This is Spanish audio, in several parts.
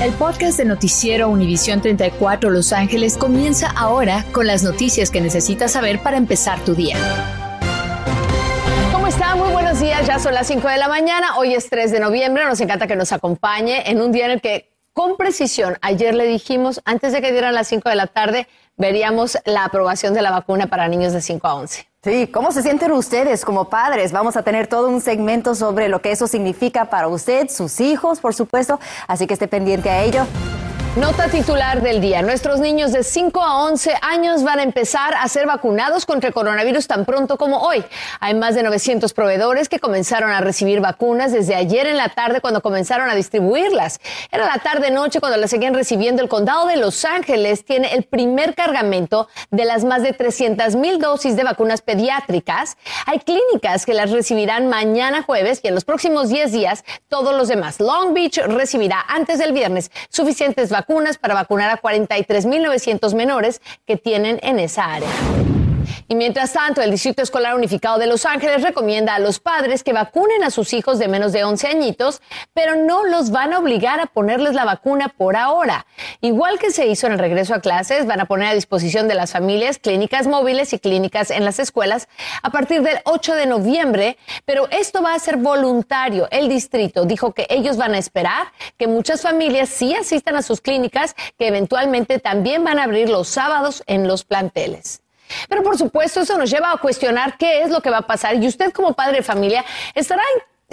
El podcast de Noticiero Univisión 34 Los Ángeles comienza ahora con las noticias que necesitas saber para empezar tu día. ¿Cómo está? Muy buenos días. Ya son las 5 de la mañana. Hoy es 3 de noviembre. Nos encanta que nos acompañe en un día en el que, con precisión, ayer le dijimos, antes de que dieran las 5 de la tarde, veríamos la aprobación de la vacuna para niños de 5 a 11. Sí, ¿cómo se sienten ustedes como padres? Vamos a tener todo un segmento sobre lo que eso significa para usted, sus hijos, por supuesto, así que esté pendiente a ello. Nota titular del día. Nuestros niños de 5 a 11 años van a empezar a ser vacunados contra el coronavirus tan pronto como hoy. Hay más de 900 proveedores que comenzaron a recibir vacunas desde ayer en la tarde cuando comenzaron a distribuirlas. Era la tarde-noche cuando las seguían recibiendo. El condado de Los Ángeles tiene el primer cargamento de las más de 300 mil dosis de vacunas pediátricas. Hay clínicas que las recibirán mañana jueves y en los próximos 10 días todos los demás. Long Beach recibirá antes del viernes suficientes vacunas vacunas para vacunar a 43.900 menores que tienen en esa área. Y mientras tanto, el Distrito Escolar Unificado de Los Ángeles recomienda a los padres que vacunen a sus hijos de menos de 11 añitos, pero no los van a obligar a ponerles la vacuna por ahora. Igual que se hizo en el regreso a clases, van a poner a disposición de las familias clínicas móviles y clínicas en las escuelas a partir del 8 de noviembre, pero esto va a ser voluntario. El distrito dijo que ellos van a esperar que muchas familias sí asistan a sus clínicas, que eventualmente también van a abrir los sábados en los planteles. Pero por supuesto eso nos lleva a cuestionar qué es lo que va a pasar y usted como padre de familia estará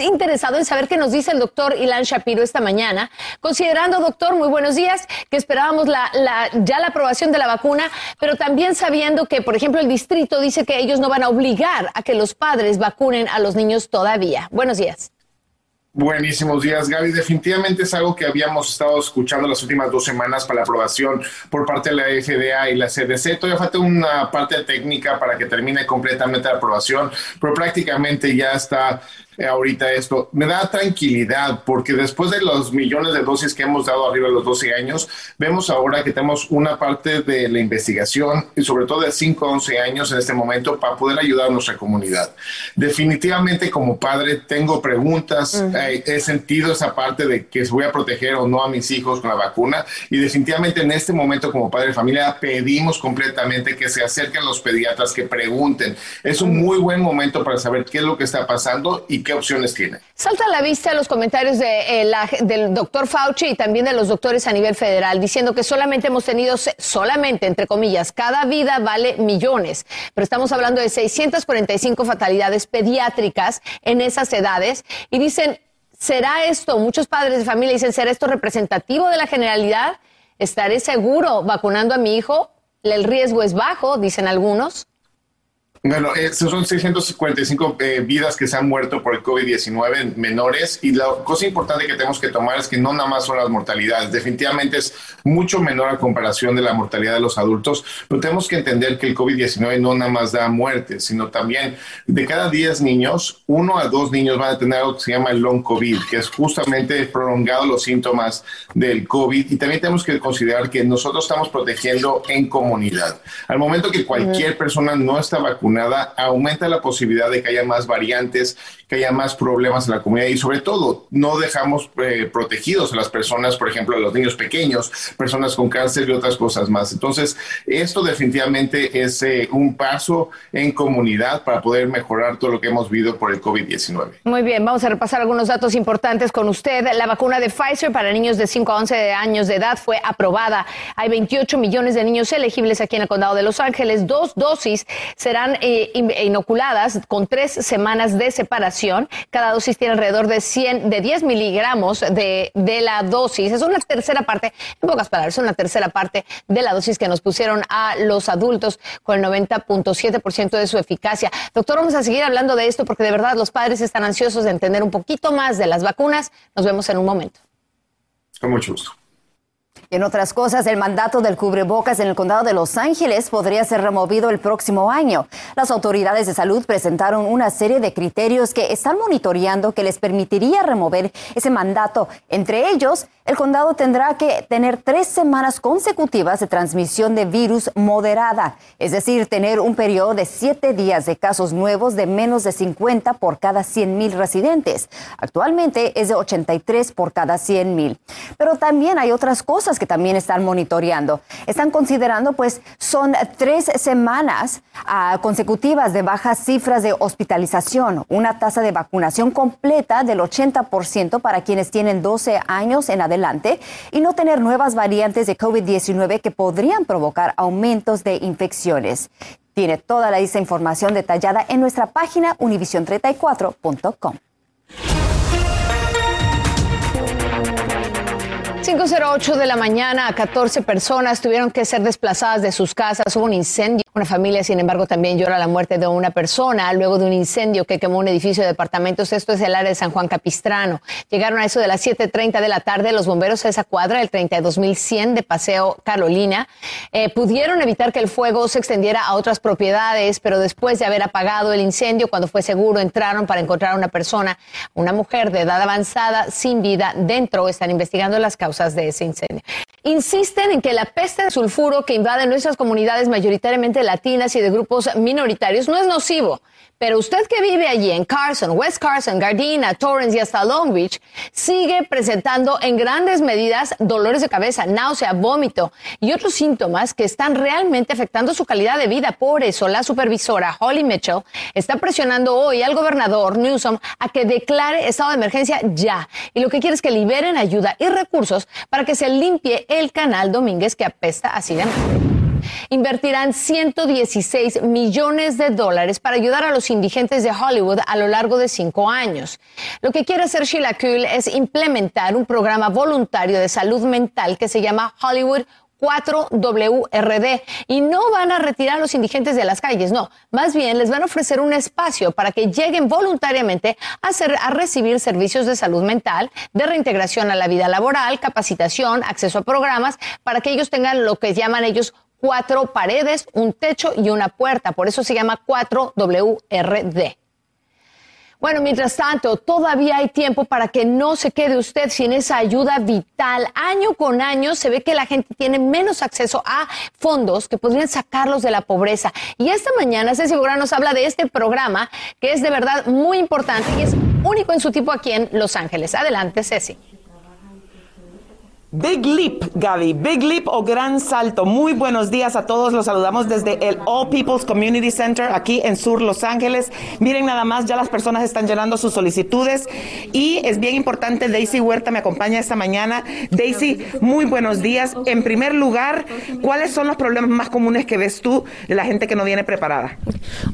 interesado en saber qué nos dice el doctor Ilan Shapiro esta mañana, considerando, doctor, muy buenos días, que esperábamos la, ya la aprobación de la vacuna, pero también sabiendo que, por ejemplo, el distrito dice que ellos no van a obligar a que los padres vacunen a los niños todavía. Buenos días. Buenísimos días, Gaby. Definitivamente es algo que habíamos estado escuchando las últimas dos semanas para la aprobación por parte de la FDA y la CDC. Todavía falta una parte técnica para que termine completamente la aprobación, pero prácticamente ya está ahorita esto. Me da tranquilidad porque después de los millones de dosis que hemos dado arriba de los 12 años, vemos ahora que tenemos una parte de la investigación y sobre todo de 5 a 11 años en este momento para poder ayudar a nuestra comunidad. Definitivamente como padre tengo preguntas, eh, he sentido esa parte de que voy a proteger o no a mis hijos con la vacuna y definitivamente en este momento como padre de familia pedimos completamente que se acerquen los pediatras, que pregunten. Es un muy buen momento para saber qué es lo que está pasando y qué opciones tiene. Salta a la vista los comentarios de, eh, del doctor Fauci y también de los doctores a nivel federal, diciendo que solamente hemos tenido, solamente, entre comillas, cada vida vale millones, pero estamos hablando de 645 fatalidades pediátricas en esas edades y dicen, ¿será esto, muchos padres de familia dicen, ¿será esto representativo de la generalidad? ¿Estaré seguro vacunando a mi hijo? El riesgo es bajo, dicen algunos. Bueno, eh, son 645 eh, vidas que se han muerto por el COVID-19 menores y la cosa importante que tenemos que tomar es que no nada más son las mortalidades, definitivamente es mucho menor a comparación de la mortalidad de los adultos, pero tenemos que entender que el COVID-19 no nada más da muerte, sino también de cada 10 niños, uno a dos niños van a tener algo que se llama el long COVID, que es justamente prolongado los síntomas del COVID y también tenemos que considerar que nosotros estamos protegiendo en comunidad. Al momento que cualquier persona no está vacunada, aumenta la posibilidad de que haya más variantes, que haya más problemas en la comunidad y sobre todo no dejamos eh, protegidos a las personas, por ejemplo, a los niños pequeños, personas con cáncer y otras cosas más. Entonces, esto definitivamente es eh, un paso en comunidad para poder mejorar todo lo que hemos vivido por el COVID-19. Muy bien, vamos a repasar algunos datos importantes con usted. La vacuna de Pfizer para niños de 5 a 11 años de edad fue aprobada. Hay 28 millones de niños elegibles aquí en el condado de Los Ángeles. Dos dosis serán eh, inoculadas con tres semanas de separación. Cada dosis tiene alrededor de 100, de 10 miligramos de, de la dosis. Es una tercera parte, en pocas palabras, es una tercera parte de la dosis que nos pusieron a los adultos con el 90.7% de su eficacia. Doctor, vamos a seguir hablando de esto porque de verdad los padres están ansiosos de entender un poquito más de las vacunas. Nos vemos en un momento. Con mucho gusto. En otras cosas, el mandato del cubrebocas en el condado de Los Ángeles podría ser removido el próximo año. Las autoridades de salud presentaron una serie de criterios que están monitoreando que les permitiría remover ese mandato. Entre ellos, el condado tendrá que tener tres semanas consecutivas de transmisión de virus moderada, es decir, tener un periodo de siete días de casos nuevos de menos de 50 por cada 100 mil residentes. Actualmente es de 83 por cada 100 mil. Pero también hay otras cosas que también están monitoreando. Están considerando, pues, son tres semanas ah, consecutivas de bajas cifras de hospitalización, una tasa de vacunación completa del 80% para quienes tienen 12 años en adelante y no tener nuevas variantes de COVID-19 que podrían provocar aumentos de infecciones. Tiene toda la información detallada en nuestra página univision34.com. 5.08 de la mañana, 14 personas tuvieron que ser desplazadas de sus casas. Hubo un incendio. Una familia, sin embargo, también llora la muerte de una persona luego de un incendio que quemó un edificio de departamentos. Esto es el área de San Juan Capistrano. Llegaron a eso de las 7.30 de la tarde los bomberos a esa cuadra, el 32.100 de Paseo Carolina. Eh, pudieron evitar que el fuego se extendiera a otras propiedades, pero después de haber apagado el incendio, cuando fue seguro, entraron para encontrar a una persona, una mujer de edad avanzada, sin vida dentro. Están investigando las causas de ese incendio. Insisten en que la peste de sulfuro que invade nuestras comunidades mayoritariamente latinas y de grupos minoritarios no es nocivo. Pero usted que vive allí en Carson, West Carson, Gardena, Torrance y hasta Long Beach, sigue presentando en grandes medidas dolores de cabeza, náusea, vómito y otros síntomas que están realmente afectando su calidad de vida. Por eso la supervisora Holly Mitchell está presionando hoy al gobernador Newsom a que declare estado de emergencia ya. Y lo que quiere es que liberen ayuda y recursos para que se limpie el canal Domínguez que apesta así de invertirán 116 millones de dólares para ayudar a los indigentes de Hollywood a lo largo de cinco años. Lo que quiere hacer Sheila Kuhl es implementar un programa voluntario de salud mental que se llama Hollywood 4WRD y no van a retirar a los indigentes de las calles, no, más bien les van a ofrecer un espacio para que lleguen voluntariamente a, a recibir servicios de salud mental, de reintegración a la vida laboral, capacitación, acceso a programas, para que ellos tengan lo que llaman ellos cuatro paredes, un techo y una puerta. Por eso se llama 4WRD. Bueno, mientras tanto, todavía hay tiempo para que no se quede usted sin esa ayuda vital. Año con año se ve que la gente tiene menos acceso a fondos que podrían sacarlos de la pobreza. Y esta mañana Ceci Bográn nos habla de este programa que es de verdad muy importante y es único en su tipo aquí en Los Ángeles. Adelante, Ceci. Big Leap, Gaby, Big Leap o Gran Salto. Muy buenos días a todos. Los saludamos desde el All People's Community Center aquí en Sur Los Ángeles. Miren nada más, ya las personas están llenando sus solicitudes y es bien importante. Daisy Huerta me acompaña esta mañana. Daisy, muy buenos días. En primer lugar, ¿cuáles son los problemas más comunes que ves tú de la gente que no viene preparada?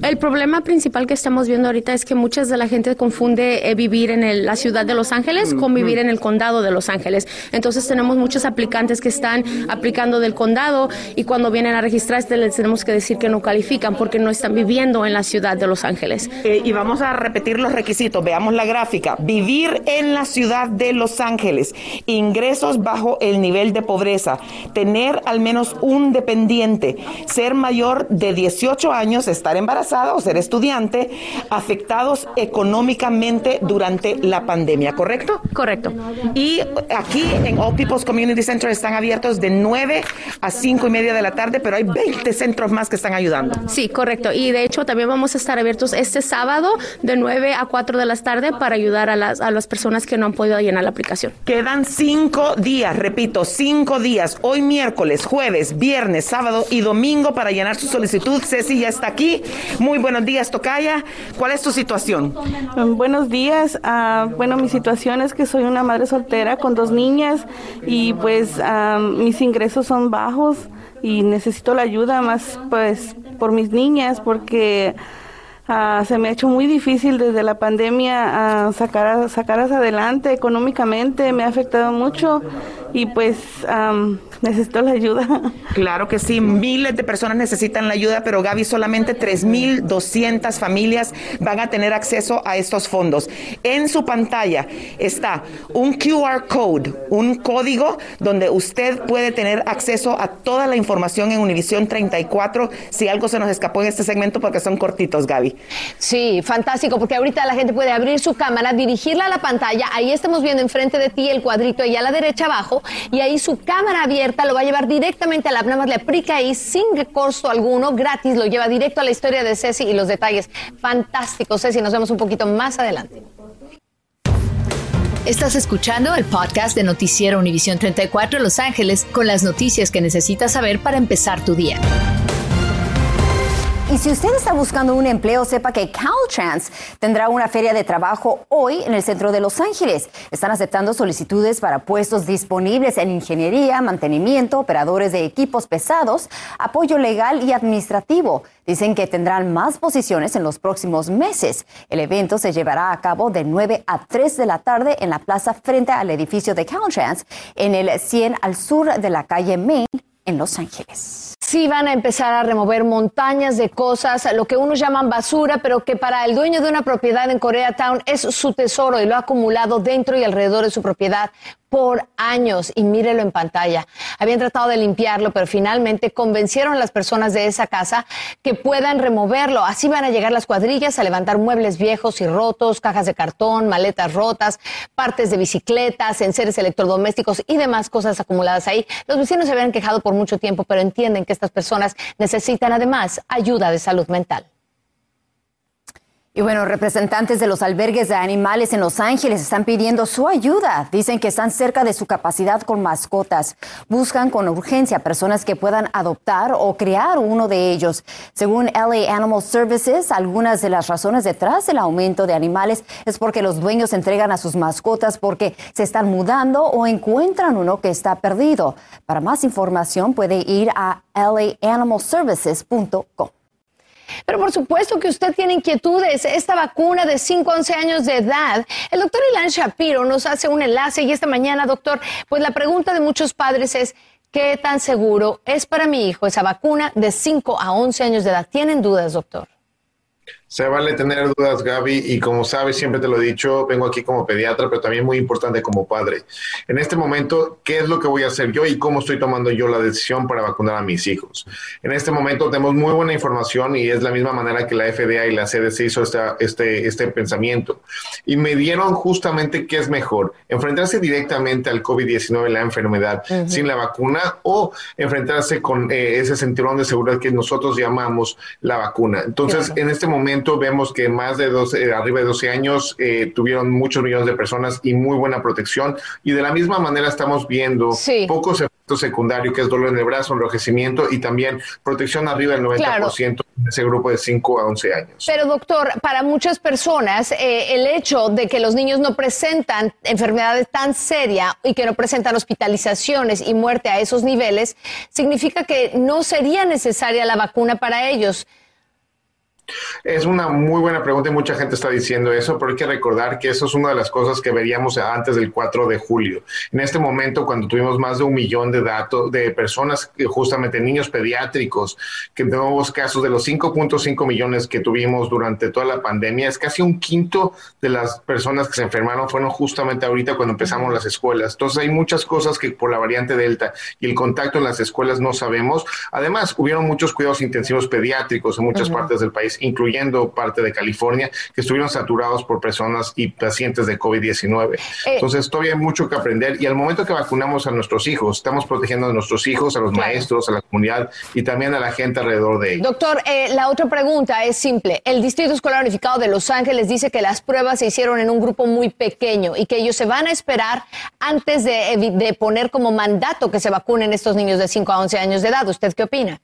El problema principal que estamos viendo ahorita es que muchas de la gente confunde eh, vivir en la ciudad de Los Ángeles con vivir en el condado de Los Ángeles. Entonces tenemos muchos aplicantes que están aplicando del condado y cuando vienen a registrarse les tenemos que decir que no califican porque no están viviendo en la ciudad de Los Ángeles. Eh, y vamos a repetir los requisitos. Veamos la gráfica. Vivir en la ciudad de Los Ángeles, ingresos bajo el nivel de pobreza, tener al menos un dependiente, ser mayor de 18 años, estar embarazada o ser estudiante, afectados económicamente durante la pandemia, ¿correcto? Correcto. Y aquí en All People's Community Center están abiertos de 9 a 5 y media de la tarde, pero hay 20 centros más que están ayudando. Sí, correcto. Y de hecho también vamos a estar abiertos este sábado de 9 a 4 de la tarde para ayudar a las, a las personas que no han podido llenar la aplicación. Quedan 5 días, repito, 5 días. Hoy miércoles, jueves, viernes, sábado y domingo para llenar su solicitud. Ceci ya está aquí. Muy buenos días, Tocaya. ¿Cuál es tu situación? buenos días. Uh, bueno, mi situación es que soy una madre soltera con dos niñas y pues mis ingresos son bajos y necesito la ayuda más pues por mis niñas porque ah, se me ha hecho muy difícil desde la pandemia uh, sacar, sacarlas adelante económicamente, me ha afectado mucho y pues necesito la ayuda. Claro que sí, miles de personas necesitan la ayuda, pero Gaby, solamente 3.200 familias van a tener acceso a estos fondos. En su pantalla está un QR code, un código donde usted puede tener acceso a toda la información en Univisión 34 si algo se nos escapó en este segmento porque son cortitos, Gaby. Sí, fantástico, porque ahorita la gente puede abrir su cámara, dirigirla a la pantalla, ahí estamos viendo enfrente de ti el cuadrito ahí a la derecha abajo y ahí su cámara abierta lo va a llevar directamente a la, nada más le aplica ahí sin costo alguno, gratis, lo lleva directo a la historia de Ceci y los detalles. Fantástico, Ceci, nos vemos un poquito más adelante. Estás escuchando el podcast de Noticiero Univisión 34 Los Ángeles con las noticias que necesitas saber para empezar tu día. Y si usted está buscando un empleo, sepa que Caltrans tendrá una feria de trabajo hoy en el centro de Los Ángeles. Están aceptando solicitudes para puestos disponibles en ingeniería, mantenimiento, operadores de equipos pesados, apoyo legal y administrativo. Dicen que tendrán más posiciones en los próximos meses. El evento se llevará a cabo de 9 a 3 de la tarde en la plaza frente al edificio de Caltrans en el 100 al sur de la calle Main en Los Ángeles. Sí van a empezar a remover montañas de cosas, lo que unos llaman basura, pero que para el dueño de una propiedad en Koreatown es su tesoro y lo ha acumulado dentro y alrededor de su propiedad por años y mírelo en pantalla. Habían tratado de limpiarlo, pero finalmente convencieron a las personas de esa casa que puedan removerlo. Así van a llegar las cuadrillas a levantar muebles viejos y rotos, cajas de cartón, maletas rotas, partes de bicicletas, enseres electrodomésticos y demás cosas acumuladas ahí. Los vecinos se habían quejado por mucho tiempo, pero entienden que estas personas necesitan además ayuda de salud mental. Y bueno, representantes de los albergues de animales en Los Ángeles están pidiendo su ayuda. Dicen que están cerca de su capacidad con mascotas. Buscan con urgencia personas que puedan adoptar o crear uno de ellos. Según LA Animal Services, algunas de las razones detrás del aumento de animales es porque los dueños entregan a sus mascotas porque se están mudando o encuentran uno que está perdido. Para más información puede ir a laanimalservices.com. Pero por supuesto que usted tiene inquietudes. Esta vacuna de 5 a 11 años de edad, el doctor Ilan Shapiro nos hace un enlace y esta mañana, doctor, pues la pregunta de muchos padres es, ¿qué tan seguro es para mi hijo esa vacuna de 5 a 11 años de edad? ¿Tienen dudas, doctor? Se vale tener dudas, Gaby, y como sabes, siempre te lo he dicho, vengo aquí como pediatra, pero también muy importante como padre. En este momento, ¿qué es lo que voy a hacer yo y cómo estoy tomando yo la decisión para vacunar a mis hijos? En este momento tenemos muy buena información y es la misma manera que la FDA y la CDC hizo este, este pensamiento. Y me dieron justamente qué es mejor, enfrentarse directamente al COVID-19, la enfermedad, sin la vacuna o enfrentarse con eh, ese cinturón de seguridad que nosotros llamamos la vacuna. Entonces, en este momento, vemos que más de 12, eh, arriba de 12 años eh, tuvieron muchos millones de personas y muy buena protección. Y de la misma manera estamos viendo pocos efectos secundarios, que es dolor en el brazo, enrojecimiento y también protección arriba del 90% de ese grupo de 5 a 11 años. Pero doctor, para muchas personas eh, el hecho de que los niños no presentan enfermedades tan serias y que no presentan hospitalizaciones y muerte a esos niveles, significa que no sería necesaria la vacuna para ellos. Es una muy buena pregunta y mucha gente está diciendo eso, pero hay que recordar que eso es una de las cosas que veríamos antes del 4 de julio. En este momento, cuando tuvimos más de un millón de datos de personas, justamente niños pediátricos, que tenemos casos de los 5.5 millones que tuvimos durante toda la pandemia, es casi un quinto de las personas que se enfermaron fueron justamente ahorita cuando empezamos las escuelas. Entonces hay muchas cosas que por la variante Delta y el contacto en las escuelas no sabemos. Además, hubieron muchos cuidados intensivos pediátricos en muchas partes del país incluyendo parte de California, que estuvieron saturados por personas y pacientes de COVID-19. Eh, Entonces, todavía hay mucho que aprender y al momento que vacunamos a nuestros hijos, estamos protegiendo a nuestros hijos, a los maestros, a la comunidad y también a la gente alrededor de ellos. Doctor, eh, la otra pregunta es simple. El Distrito Escolar Unificado de Los Ángeles dice que las pruebas se hicieron en un grupo muy pequeño y que ellos se van a esperar antes de, de poner como mandato que se vacunen estos niños de 5 a 11 años de edad. ¿Usted qué opina?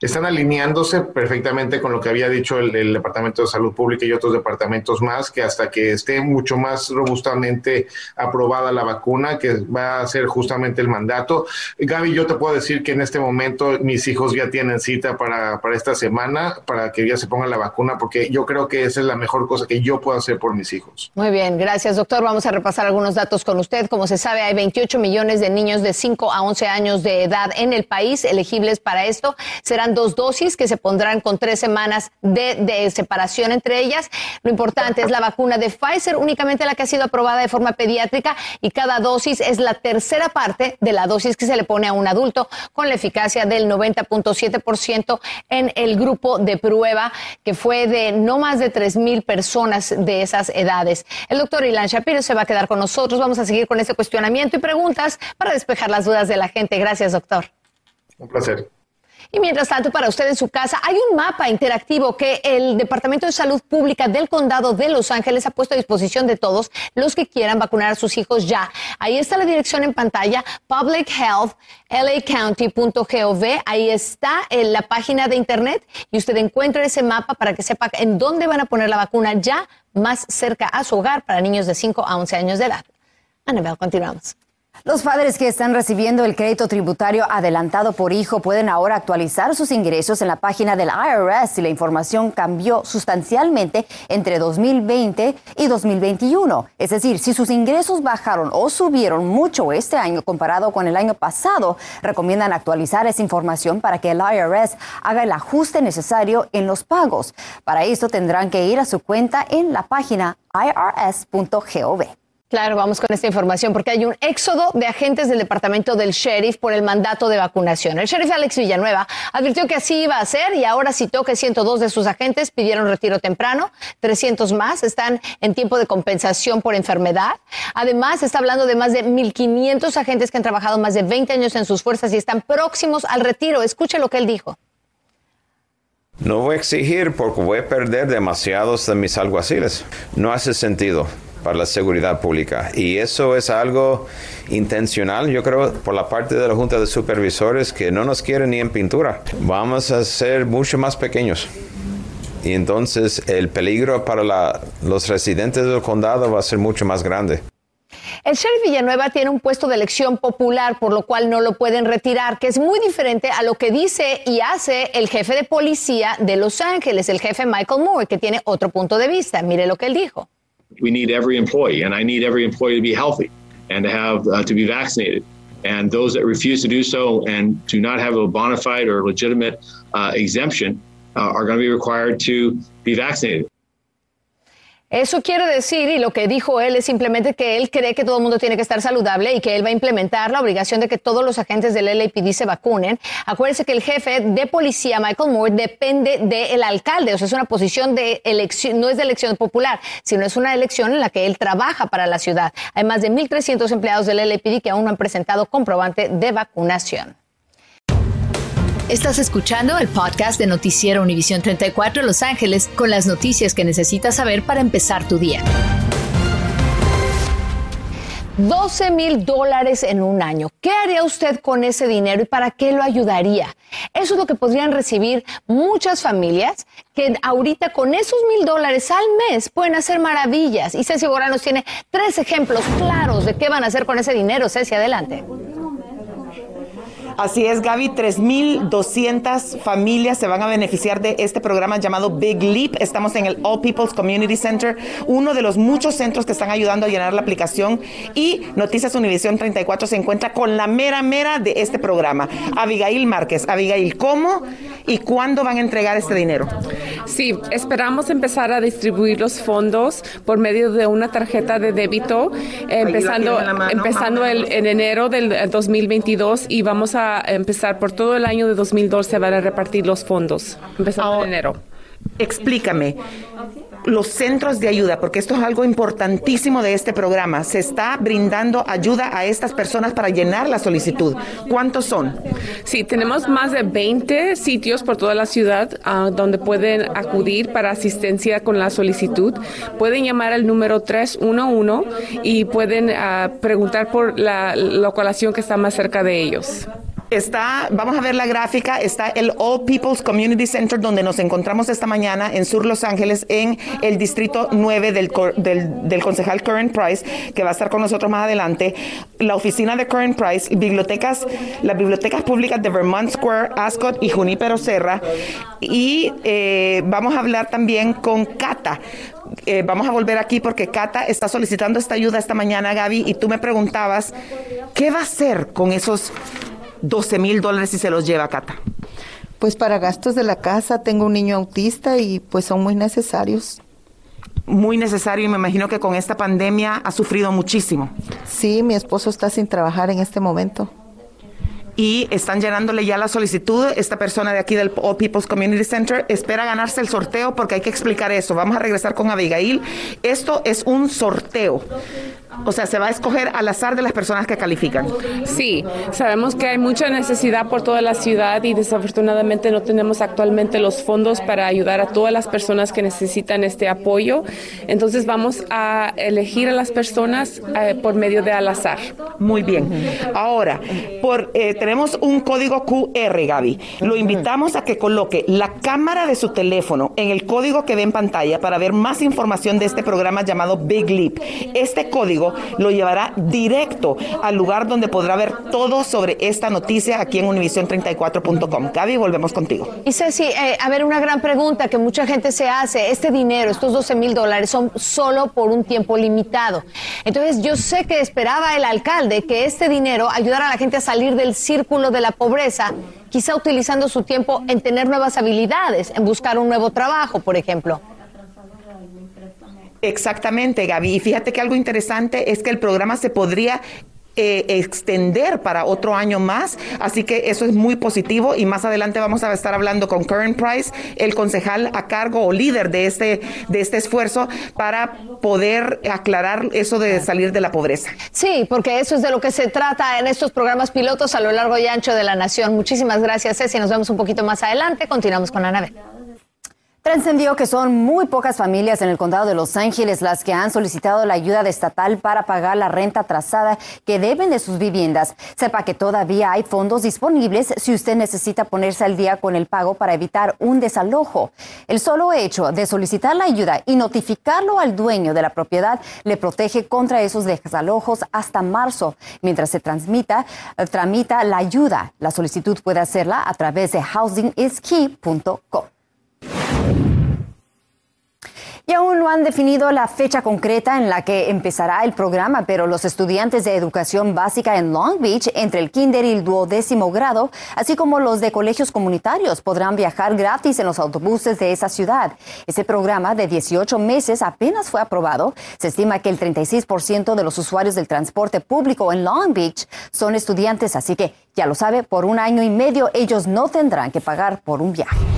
Están alineándose perfectamente con lo que había dicho el, Departamento de Salud Pública y otros departamentos más, que hasta que esté mucho más robustamente aprobada la vacuna, que va a ser justamente el mandato. Gaby, yo te puedo decir que en este momento mis hijos ya tienen cita para, para esta semana, para que ya se ponga la vacuna, porque yo creo que esa es la mejor cosa que yo puedo hacer por mis hijos. Muy bien, gracias doctor. Vamos a repasar algunos datos con usted. Como se sabe, hay 28 millones de niños de 5 a 11 años de edad en el país elegibles para esto. Serán dos dosis que se pondrán con tres semanas de, separación entre ellas. Lo importante es la vacuna de Pfizer, únicamente la que ha sido aprobada de forma pediátrica y cada dosis es la tercera parte de la dosis que se le pone a un adulto con la eficacia del 90.7% en el grupo de prueba que fue de no más de 3 mil personas de esas edades. El doctor Ilan Shapiro se va a quedar con nosotros. Vamos a seguir con este cuestionamiento y preguntas para despejar las dudas de la gente. Gracias, doctor. Un placer. Y mientras tanto, para usted en su casa, hay un mapa interactivo que el Departamento de Salud Pública del Condado de Los Ángeles ha puesto a disposición de todos los que quieran vacunar a sus hijos ya. Ahí está la dirección en pantalla, publichealthlacounty.gov. Ahí está en la página de internet y usted encuentra ese mapa para que sepa en dónde van a poner la vacuna ya más cerca a su hogar para niños de 5 a 11 años de edad. Anabel, continuamos. Los padres que están recibiendo el crédito tributario adelantado por hijo pueden ahora actualizar sus ingresos en la página del IRS y la información cambió sustancialmente entre 2020 y 2021. Es decir, si sus ingresos bajaron o subieron mucho este año comparado con el año pasado, recomiendan actualizar esa información para que el IRS haga el ajuste necesario en los pagos. Para esto tendrán que ir a su cuenta en la página irs.gov. Claro, vamos con esta información porque hay un éxodo de agentes del departamento del sheriff por el mandato de vacunación. El sheriff Alex Villanueva advirtió que así iba a ser y ahora citó que 102 de sus agentes pidieron retiro temprano, 300 más están en tiempo de compensación por enfermedad. Además, está hablando de más de 1.500 agentes que han trabajado más de 20 años en sus fuerzas y están próximos al retiro. Escuche lo que él dijo. No voy a exigir porque voy a perder demasiados de mis alguaciles. No hace sentido para la seguridad pública. Y eso es algo intencional, yo creo, por la parte de la Junta de Supervisores que no nos quieren ni en pintura. Vamos a ser mucho más pequeños. Y entonces el peligro para los residentes del condado va a ser mucho más grande. El sheriff Villanueva tiene un puesto de elección popular, por lo cual no lo pueden retirar, que es muy diferente a lo que dice y hace el jefe de policía de Los Ángeles, el jefe Michael Moore, que tiene otro punto de vista. Mire lo que él dijo. We need every employee, and I need every employee to be healthy and to have uh, to be vaccinated. And those that refuse to do so and do not have a bona fide or legitimate uh, exemption uh, are going to be required to be vaccinated. Eso quiere decir, y lo que dijo él es simplemente que él cree que todo el mundo tiene que estar saludable y que él va a implementar la obligación de que todos los agentes del LAPD se vacunen. Acuérdense que el jefe de policía, Michael Moore, depende del alcalde, o sea, es una posición de elección, no es de elección popular, sino es una elección en la que él trabaja para la ciudad. Hay más de 1.300 empleados del LAPD que aún no han presentado comprobante de vacunación. Estás escuchando el podcast de Noticiero Univisión 34 Los Ángeles con las noticias que necesitas saber para empezar tu día. 12 mil dólares en un año. ¿Qué haría usted con ese dinero y para qué lo ayudaría? Eso es lo que podrían recibir muchas familias que ahorita con esos mil dólares al mes pueden hacer maravillas. Y Ceci Bora nos tiene tres ejemplos claros de qué van a hacer con ese dinero. Ceci, adelante. Así es, Gaby, 3.200 familias se van a beneficiar de este programa llamado Big Leap. Estamos en el All People's Community Center, uno de los muchos centros que están ayudando a llenar la aplicación. Y Noticias Univisión 34 se encuentra con la mera mera de este programa. Abigail Márquez. Abigail, ¿cómo y cuándo van a entregar este dinero? Sí, esperamos empezar a distribuir los fondos por medio de una tarjeta de débito, empezando, empezando en enero del 2022 y vamos a empezar por todo el año de 2012 van a repartir los fondos, empezando en enero. Explícame los centros de ayuda, porque esto es algo importantísimo de este programa. Se está brindando ayuda a estas personas para llenar la solicitud. ¿Cuántos son? Sí, tenemos más de 20 sitios por toda la ciudad ah, donde pueden acudir para asistencia con la solicitud. Pueden llamar al número 311 y pueden ah, preguntar por la localización que está más cerca de ellos. Está, vamos a ver la gráfica, está el All People's Community Center donde nos encontramos esta mañana en Sur Los Ángeles, en el distrito 9 del, del, del concejal Current Price, que va a estar con nosotros más adelante. La oficina de Current Price, bibliotecas, las bibliotecas públicas de Vermont Square, Ascot y Junipero Serra. Y eh, vamos a hablar también con Cata. Eh, vamos a volver aquí porque Cata está solicitando esta ayuda esta mañana, Gaby, y tú me preguntabas, ¿qué va a hacer con esos 12 mil dólares si se los lleva Cata? Pues para gastos de la casa tengo un niño autista y pues son muy necesarios. Muy necesario y me imagino que con esta pandemia ha sufrido muchísimo. Sí, mi esposo está sin trabajar en este momento y están llenándole ya la solicitud. Esta persona de aquí del All People's Community Center espera ganarse el sorteo porque hay que explicar eso. Vamos a regresar con Abigail. Esto es un sorteo. O sea, se va a escoger al azar de las personas que califican. Sí, sabemos que hay mucha necesidad por toda la ciudad y desafortunadamente no tenemos actualmente los fondos para ayudar a todas las personas que necesitan este apoyo. Entonces vamos a elegir a las personas eh, por medio de al azar. Muy bien. Ahora, por, eh, tenemos un código QR, Gaby. Lo invitamos a que coloque la cámara de su teléfono en el código que ve en pantalla para ver más información de este programa llamado Big Leap. Este código lo llevará directo al lugar donde podrá ver todo sobre esta noticia aquí en univision34.com. Gaby, volvemos contigo. Y Ceci, eh, a ver, una gran pregunta que mucha gente se hace. Este dinero, estos 12 mil dólares, son solo por un tiempo limitado. Entonces, yo sé que esperaba el alcalde que este dinero ayudara a la gente a salir del círculo de la pobreza, quizá utilizando su tiempo en tener nuevas habilidades, en buscar un nuevo trabajo, por ejemplo. Exactamente, Gaby. Y fíjate que algo interesante es que el programa se podría eh, extender para otro año más. Así que eso es muy positivo y más adelante vamos a estar hablando con Current Price, el concejal a cargo o líder de este, de este esfuerzo para poder aclarar eso de salir de la pobreza. Sí, porque eso es de lo que se trata en estos programas pilotos a lo largo y ancho de la nación. Muchísimas gracias, Ceci. Nos vemos un poquito más adelante. Continuamos con la nave. Trascendió que son muy pocas familias en el condado de Los Ángeles las que han solicitado la ayuda estatal para pagar la renta atrasada que deben de sus viviendas. Sepa que todavía hay fondos disponibles si usted necesita ponerse al día con el pago para evitar un desalojo. El solo hecho de solicitar la ayuda y notificarlo al dueño de la propiedad le protege contra esos desalojos hasta marzo. Mientras se transmita, tramita la ayuda. La solicitud puede hacerla a través de housingiskey.com. Y aún no han definido la fecha concreta en la que empezará el programa, pero los estudiantes de educación básica en Long Beach, entre el kinder y el duodécimo grado, así como los de colegios comunitarios, podrán viajar gratis en los autobuses de esa ciudad. Ese programa de 18 meses apenas fue aprobado. Se estima que el 36% de los usuarios del transporte público en Long Beach son estudiantes, así que ya lo sabe, por un año y medio ellos no tendrán que pagar por un viaje.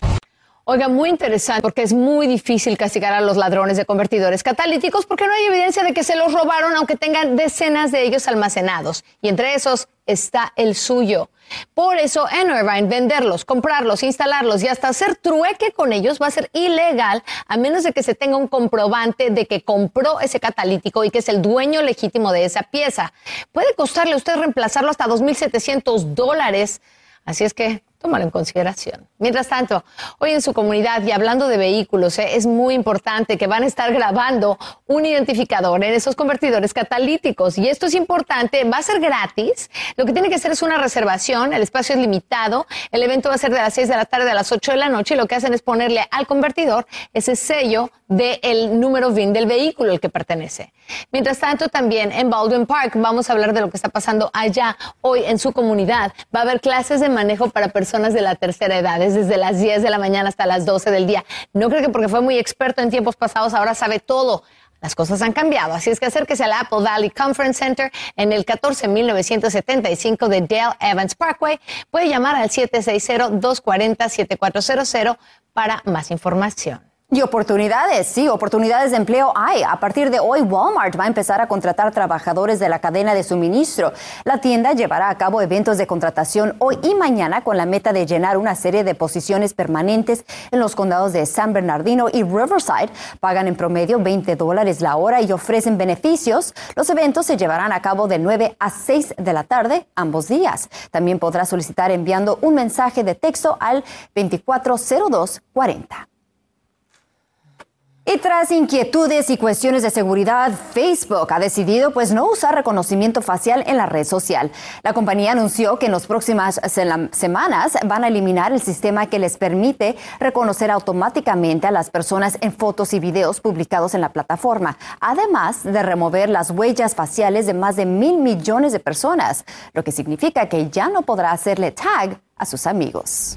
Oiga, muy interesante porque es muy difícil castigar a los ladrones de convertidores catalíticos porque no hay evidencia de que se los robaron aunque tengan decenas de ellos almacenados. Y entre esos está el suyo. Por eso en Irvine venderlos, comprarlos, instalarlos y hasta hacer trueque con ellos va a ser ilegal a menos de que se tenga un comprobante de que compró ese catalítico y que es el dueño legítimo de esa pieza. Puede costarle a usted reemplazarlo hasta 2.700 dólares. Así es que tómalo en consideración. Mientras tanto, hoy en su comunidad y hablando de vehículos, eh, es muy importante que van a estar grabando un identificador en esos convertidores catalíticos. Y esto es importante, va a ser gratis. Lo que tiene que hacer es una reservación, el espacio es limitado, el evento va a ser de las 6 de la tarde a las 8 de la noche y lo que hacen es ponerle al convertidor ese sello del número VIN del vehículo al que pertenece. Mientras tanto, también en Baldwin Park vamos a hablar de lo que está pasando allá hoy en su comunidad. Va a haber clases de manejo para personas de la tercera edad desde las 10 de la mañana hasta las 12 del día. No creo que porque fue muy experto en tiempos pasados ahora sabe todo. Las cosas han cambiado, así es que acérquese al Apple Valley Conference Center en el 14975 de Dale Evans Parkway. Puede llamar al 760-240-7400 para más información. Y oportunidades, sí, oportunidades de empleo hay. A partir de hoy, Walmart va a empezar a contratar trabajadores de la cadena de suministro. La tienda llevará a cabo eventos de contratación hoy y mañana con la meta de llenar una serie de posiciones permanentes en los condados de San Bernardino y Riverside. Pagan en promedio 20 dólares la hora y ofrecen beneficios. Los eventos se llevarán a cabo de 9 a 6 de la tarde ambos días. También podrá solicitar enviando un mensaje de texto al 240240. Y tras inquietudes y cuestiones de seguridad, Facebook ha decidido pues no usar reconocimiento facial en la red social. La compañía anunció que en las próximas semanas van a eliminar el sistema que les permite reconocer automáticamente a las personas en fotos y videos publicados en la plataforma, además de remover las huellas faciales de más de mil millones de personas, lo que significa que ya no podrá hacerle tag a sus amigos.